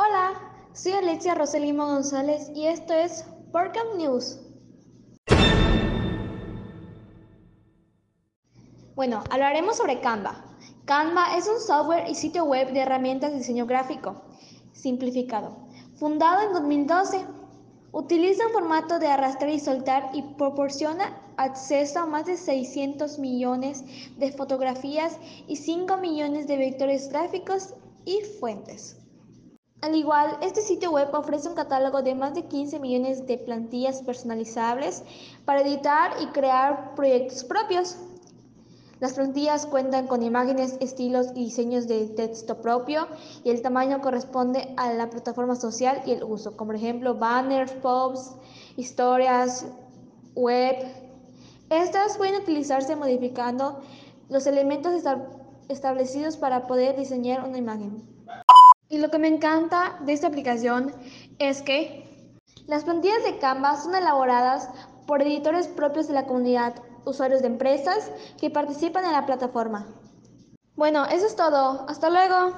Hola, soy Alexia Roselimo González y esto es WordCamp News. Bueno, hablaremos sobre Canva. Canva es un software y sitio web de herramientas de diseño gráfico simplificado. Fundado en 2012, utiliza un formato de arrastrar y soltar y proporciona acceso a más de 600 millones de fotografías y 5 millones de vectores gráficos y fuentes. Al igual, este sitio web ofrece un catálogo de más de 15 millones de plantillas personalizables para editar y crear proyectos propios. Las plantillas cuentan con imágenes, estilos y diseños de texto propio y el tamaño corresponde a la plataforma social y el uso, como por ejemplo banners, posts, historias, web. Estas pueden utilizarse modificando los elementos establecidos para poder diseñar una imagen. Y lo que me encanta de esta aplicación es que las plantillas de Canva son elaboradas por editores propios de la comunidad, usuarios de empresas que participan en la plataforma. Bueno, eso es todo. Hasta luego.